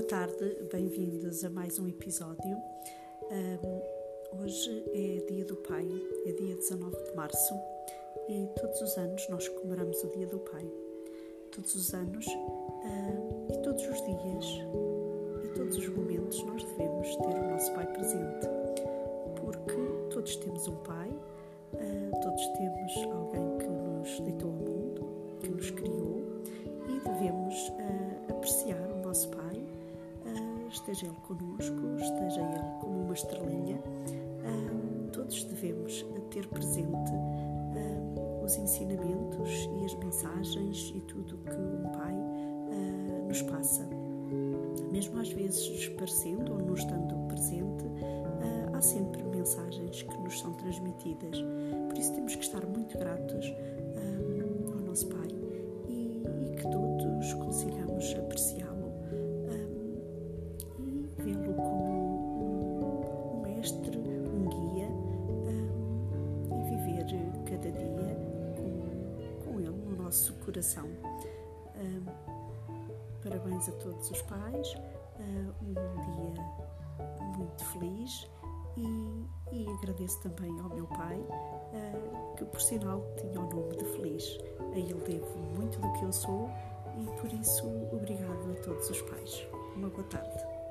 tarde, bem-vindos a mais um episódio. Um, hoje é dia do Pai, é dia 19 de março e todos os anos nós comemoramos o dia do Pai. Todos os anos um, e todos os dias e todos os momentos nós devemos ter o nosso Pai presente, porque todos temos um Pai, uh, todos temos alguém que nos deitou esteja Ele conosco, esteja Ele como uma estrelinha, todos devemos ter presente os ensinamentos e as mensagens e tudo que um Pai ah, nos passa. Mesmo às vezes parecendo ou não estando presente, ah, há sempre mensagens que nos são transmitidas. Por isso temos que estar muito gratos nosso coração. parabéns a todos os pais, um dia muito feliz e, e, agradeço também ao meu pai, que por sinal tinha o nome de Feliz. A ele devo muito do que eu sou e por isso obrigado a todos os pais. Uma boa tarde.